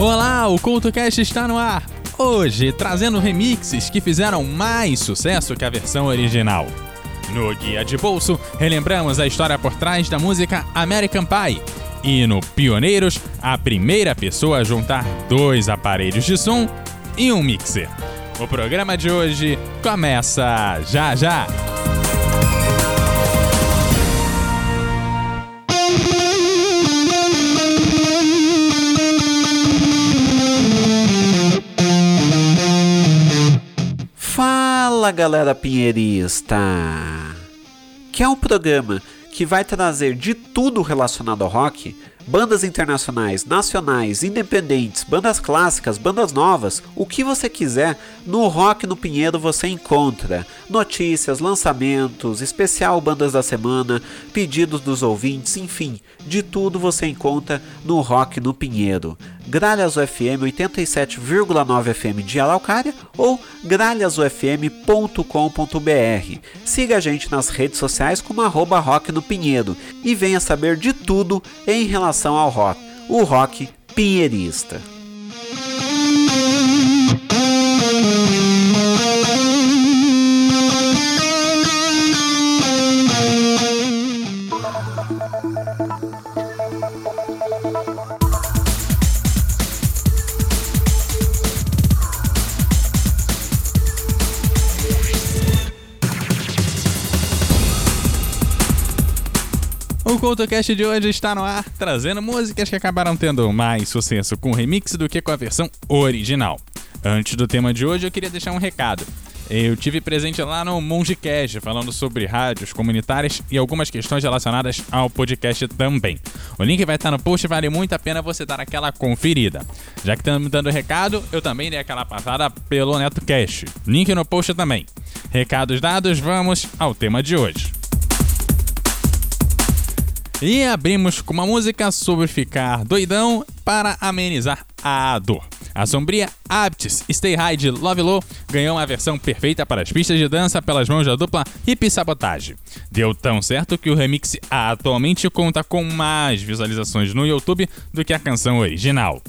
Olá, o CultoCast está no ar. Hoje, trazendo remixes que fizeram mais sucesso que a versão original. No Guia de Bolso, relembramos a história por trás da música American Pie. E no Pioneiros, a primeira pessoa a juntar dois aparelhos de som e um mixer. O programa de hoje começa já já! Fala galera pinheirista! Que é um programa que vai trazer de tudo relacionado ao rock, bandas internacionais, nacionais, independentes, bandas clássicas, bandas novas, o que você quiser, no Rock no Pinheiro você encontra notícias, lançamentos, especial bandas da semana, pedidos dos ouvintes, enfim, de tudo você encontra no Rock no Pinheiro. Gralhas UFM 87,9 FM de Araucária ou gralhasufm.com.br. Siga a gente nas redes sociais como arroba rock no Pinheiro e venha saber de tudo em relação ao rock, o rock pinheirista. CoutoCast de hoje está no ar, trazendo músicas que acabaram tendo mais sucesso com remix do que com a versão original. Antes do tema de hoje, eu queria deixar um recado. Eu tive presente lá no Mongecast, falando sobre rádios comunitárias e algumas questões relacionadas ao podcast também. O link vai estar no post, vale muito a pena você dar aquela conferida. Já que estamos dando recado, eu também dei aquela passada pelo NetoCast. Link no post também. Recados dados, vamos ao tema de hoje. E abrimos com uma música sobre ficar doidão para amenizar a dor. A sombria Aptis Stay High de Love Low ganhou uma versão perfeita para as pistas de dança pelas mãos da dupla Hip Sabotage. Deu tão certo que o remix atualmente conta com mais visualizações no YouTube do que a canção original.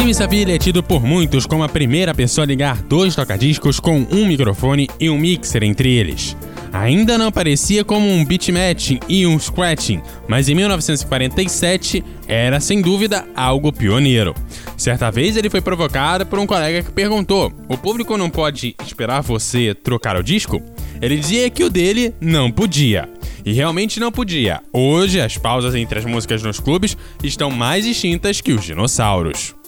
Elvis Saville é tido por muitos como a primeira pessoa a ligar dois tocadiscos com um microfone e um mixer entre eles. Ainda não aparecia como um beatmatching e um scratching, mas em 1947 era sem dúvida algo pioneiro. Certa vez ele foi provocado por um colega que perguntou: O público não pode esperar você trocar o disco? Ele dizia que o dele não podia. E realmente não podia. Hoje, as pausas entre as músicas nos clubes estão mais extintas que os dinossauros.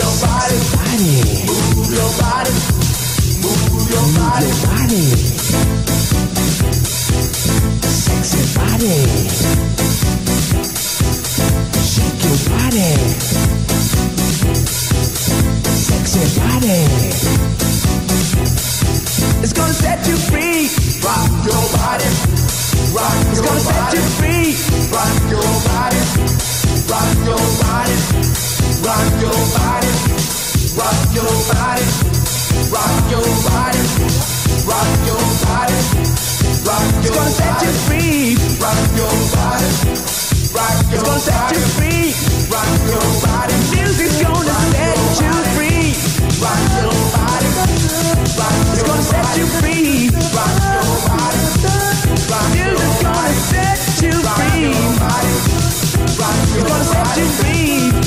Your body, move your body. Move your body. Move your body. Sexy body. Shake your body. Sexy body. It's gonna set you free. Rock your body It's gonna set you free. Rock your body, rock your body, rock your body, rock your body, rock your body, rock your body, rock your body. It's gonna set you free. Rock your body, rock your body. It's gonna set you free. Rock your body. Music's gonna set you free. Rock your body, rock It's gonna set you free.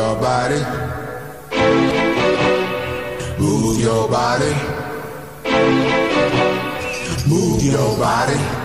your body. Move your body. Move your body.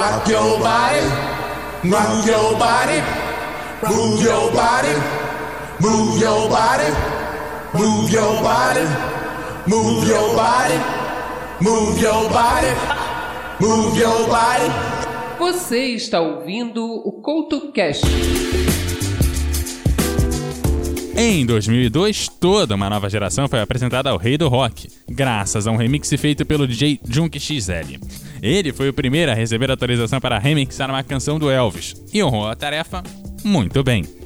Rock your body. Move your body. Move your body. Move your body. Move your body. Move your body. Move your body. Move your body. Você está ouvindo o CoutoCast. Em 2002, toda uma nova geração foi apresentada ao rei do rock, graças a um remix feito pelo DJ Junk XL. Ele foi o primeiro a receber autorização para remixar uma canção do Elvis e honrou a tarefa muito bem.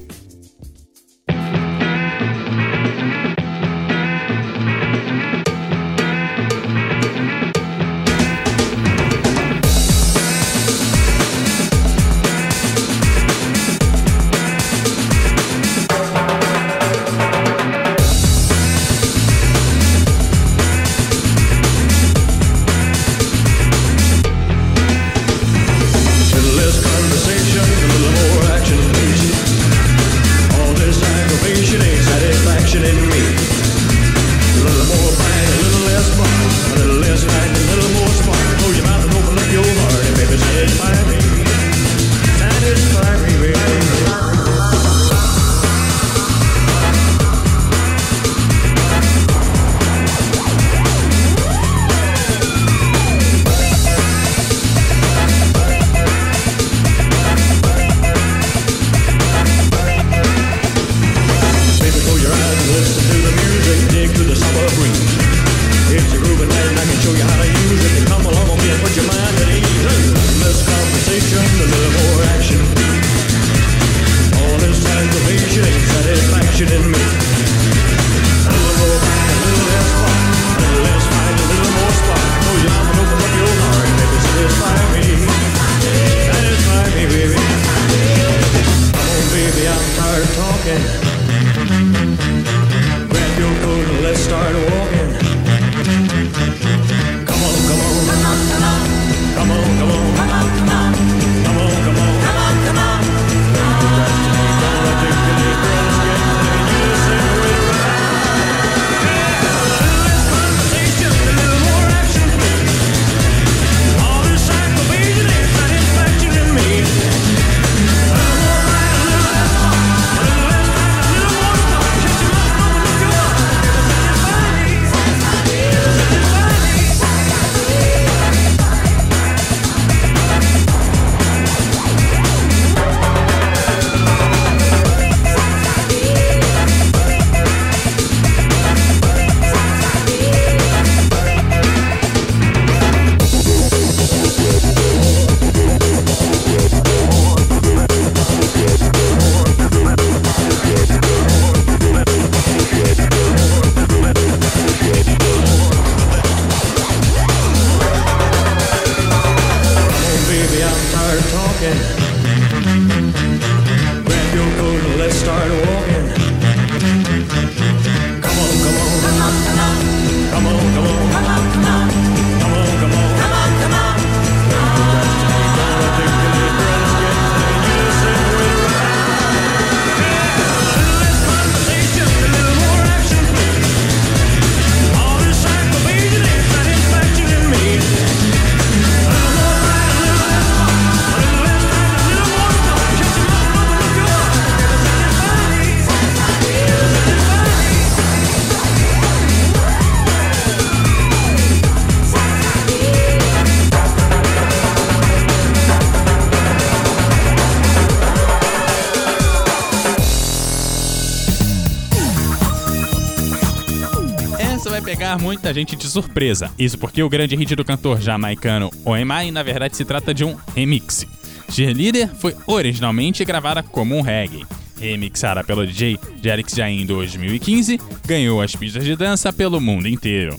Muita gente de surpresa. Isso porque o grande hit do cantor jamaicano Oemai na verdade se trata de um remix. Cheerleader foi originalmente gravada como um reggae. Remixada pelo DJ Jerix Jain em 2015, ganhou as pistas de dança pelo mundo inteiro.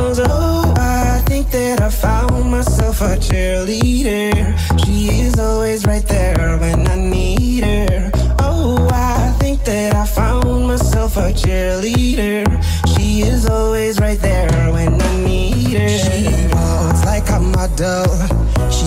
found myself a cheerleader. She is always right there when I need her. Oh, I think that I found myself a cheerleader. She is always right there when I need her. She walks like a model.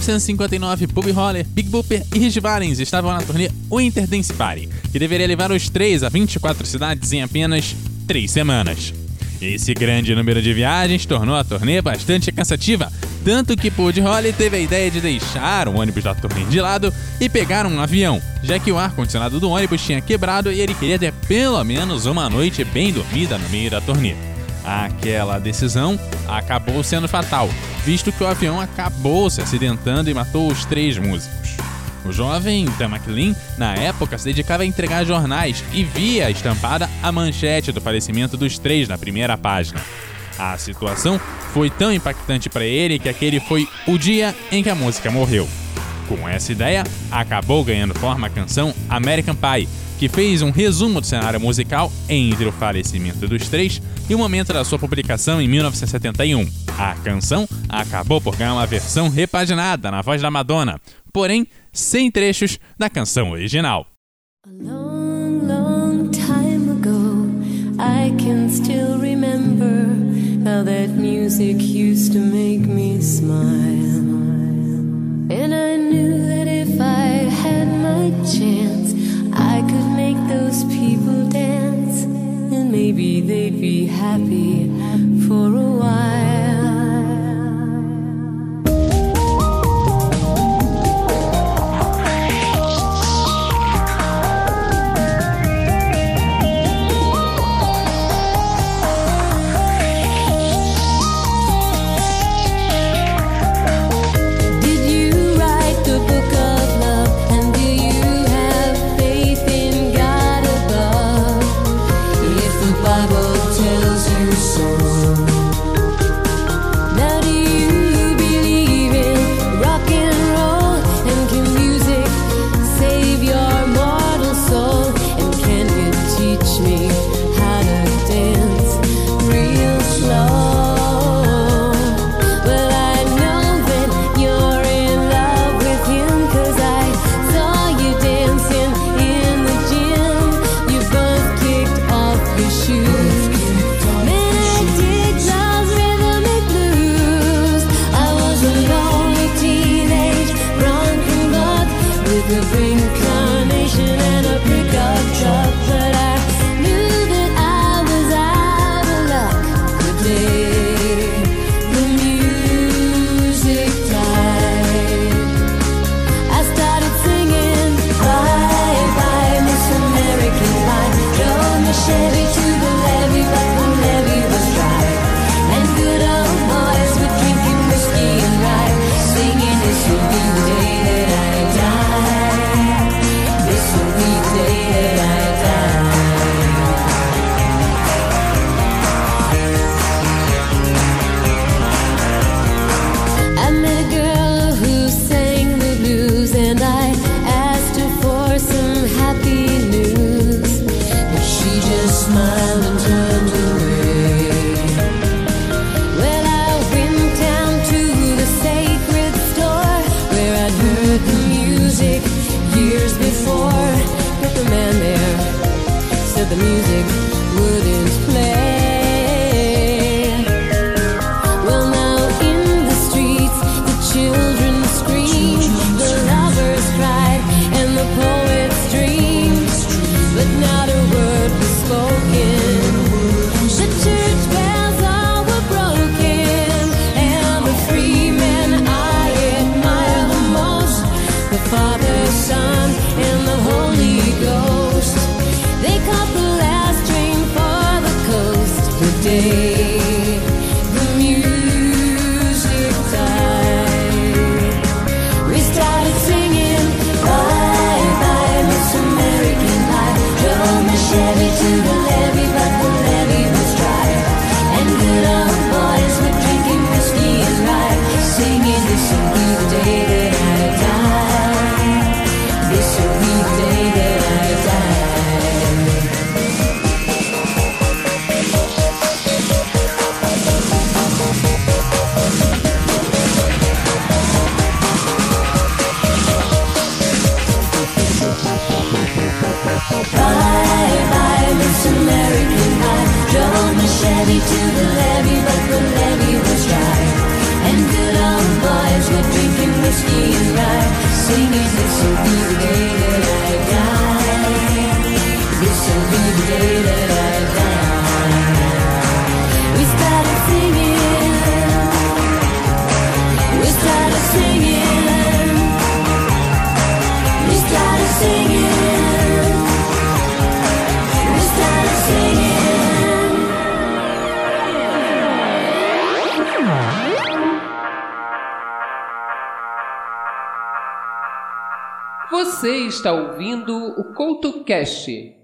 1959, Bobby Holler, Big Booper e Rich Valens estavam na turnê Winter Dance Party, que deveria levar os três a 24 cidades em apenas três semanas. Esse grande número de viagens tornou a turnê bastante cansativa, tanto que Buddy Holly teve a ideia de deixar o ônibus da turnê de lado e pegar um avião, já que o ar-condicionado do ônibus tinha quebrado e ele queria ter pelo menos uma noite bem dormida no meio da turnê. Aquela decisão acabou sendo fatal, visto que o avião acabou se acidentando e matou os três músicos. O jovem Dan McLean, na época, se dedicava a entregar jornais e via estampada a manchete do falecimento dos três na primeira página. A situação foi tão impactante para ele que aquele foi o dia em que a música morreu. Com essa ideia, acabou ganhando forma a canção American Pie, que fez um resumo do cenário musical entre o falecimento dos três e o momento da sua publicação em 1971. A canção acabou por ganhar uma versão repaginada na voz da Madonna, porém sem trechos da canção original. I can still remember how that music used to make me smile. And I knew that if I had my chance, those people dance. And maybe they'd be happy for a while. está ouvindo o CoutoCast.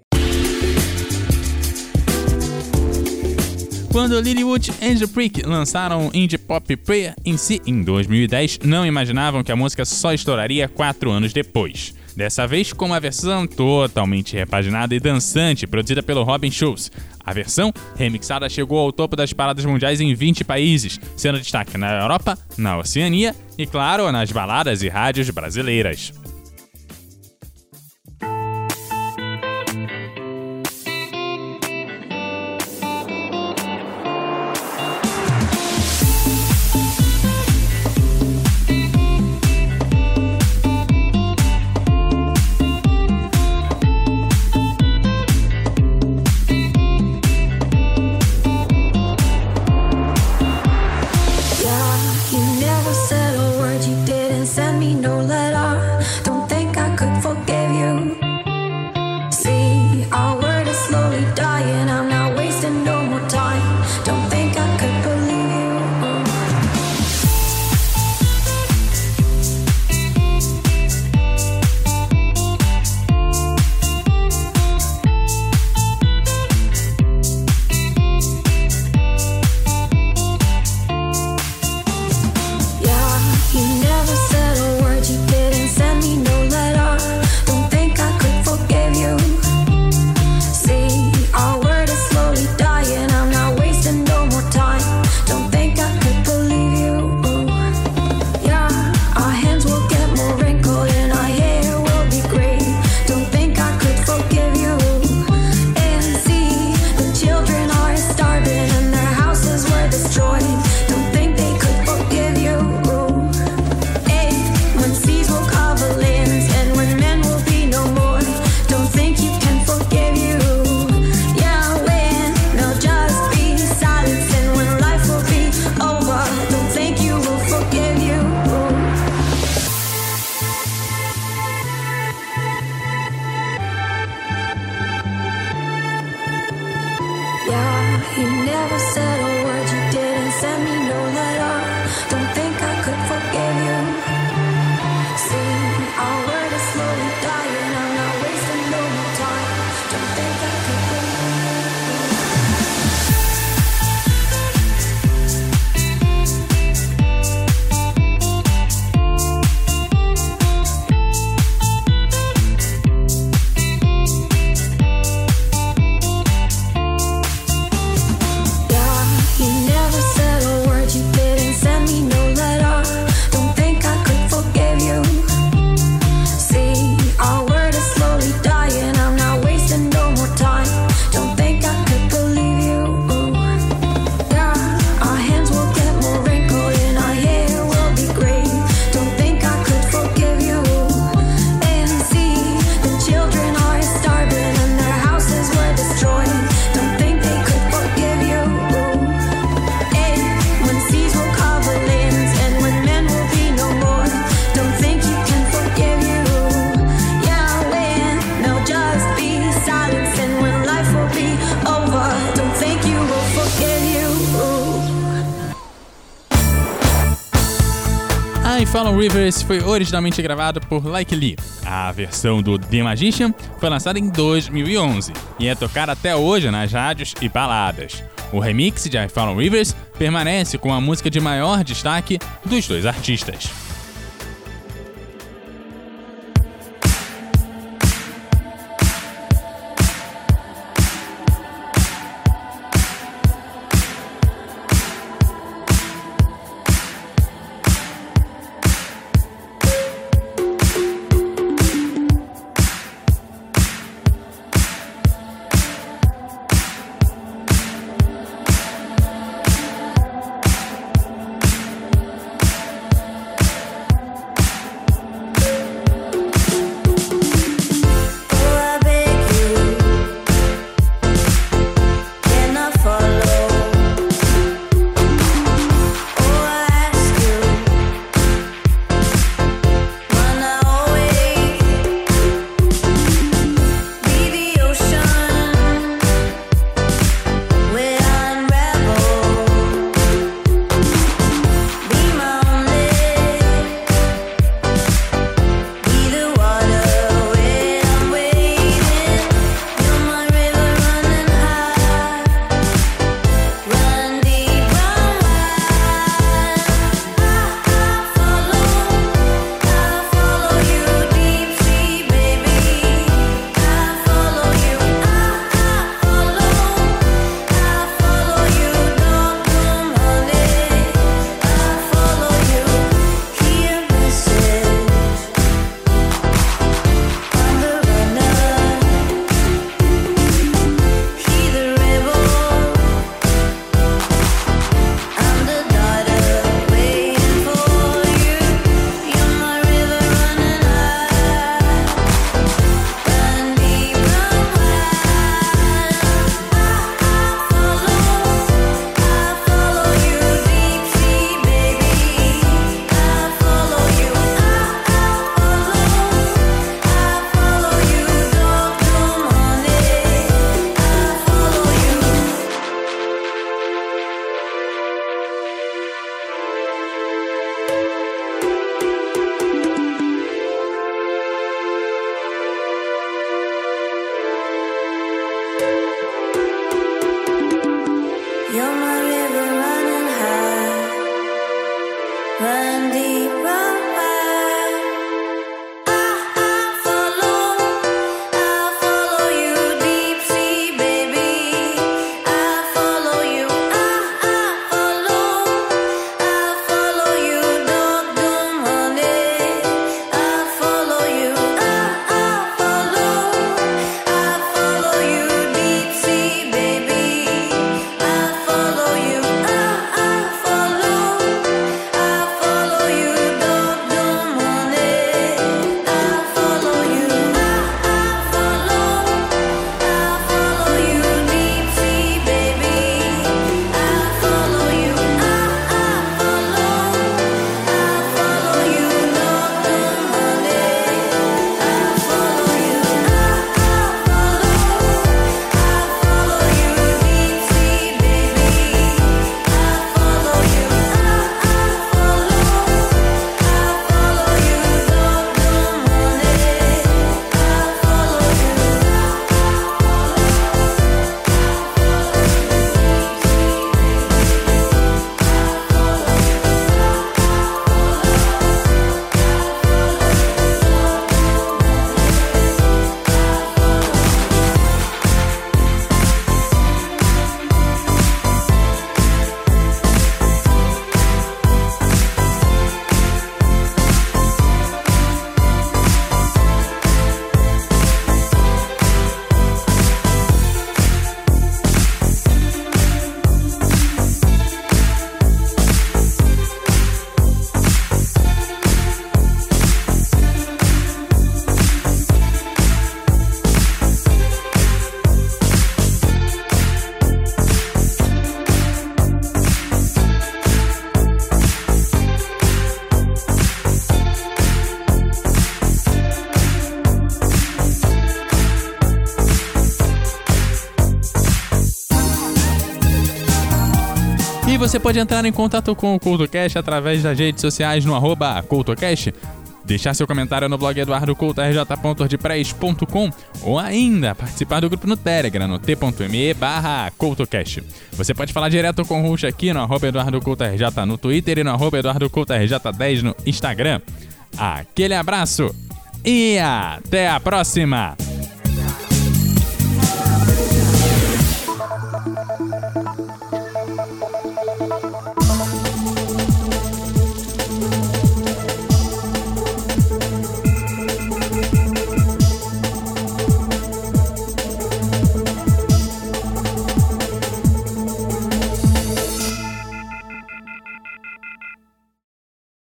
Quando Lilywood e Angel Prick lançaram Indie Pop Prayer em si em 2010, não imaginavam que a música só estouraria quatro anos depois. Dessa vez com uma versão totalmente repaginada e dançante, produzida pelo Robin Schulz. A versão remixada chegou ao topo das paradas mundiais em 20 países, sendo destaque na Europa, na Oceania e, claro, nas baladas e rádios brasileiras. Fallen Rivers foi originalmente gravado por Like Lee. A versão do The Magician foi lançada em 2011 e é tocada até hoje nas rádios e baladas. O remix de I Fallen Rivers permanece com a música de maior destaque dos dois artistas. Você pode entrar em contato com o CultoCast através das redes sociais no arroba CultoCast, deixar seu comentário no blog eduardocoutorj.wordpress.com ou ainda participar do grupo no Telegram no t.me barra CultoCast. Você pode falar direto com o Rush aqui no arroba EduardoCultoRJ no Twitter e no arroba EduardoCultoRJ10 no Instagram. Aquele abraço e até a próxima!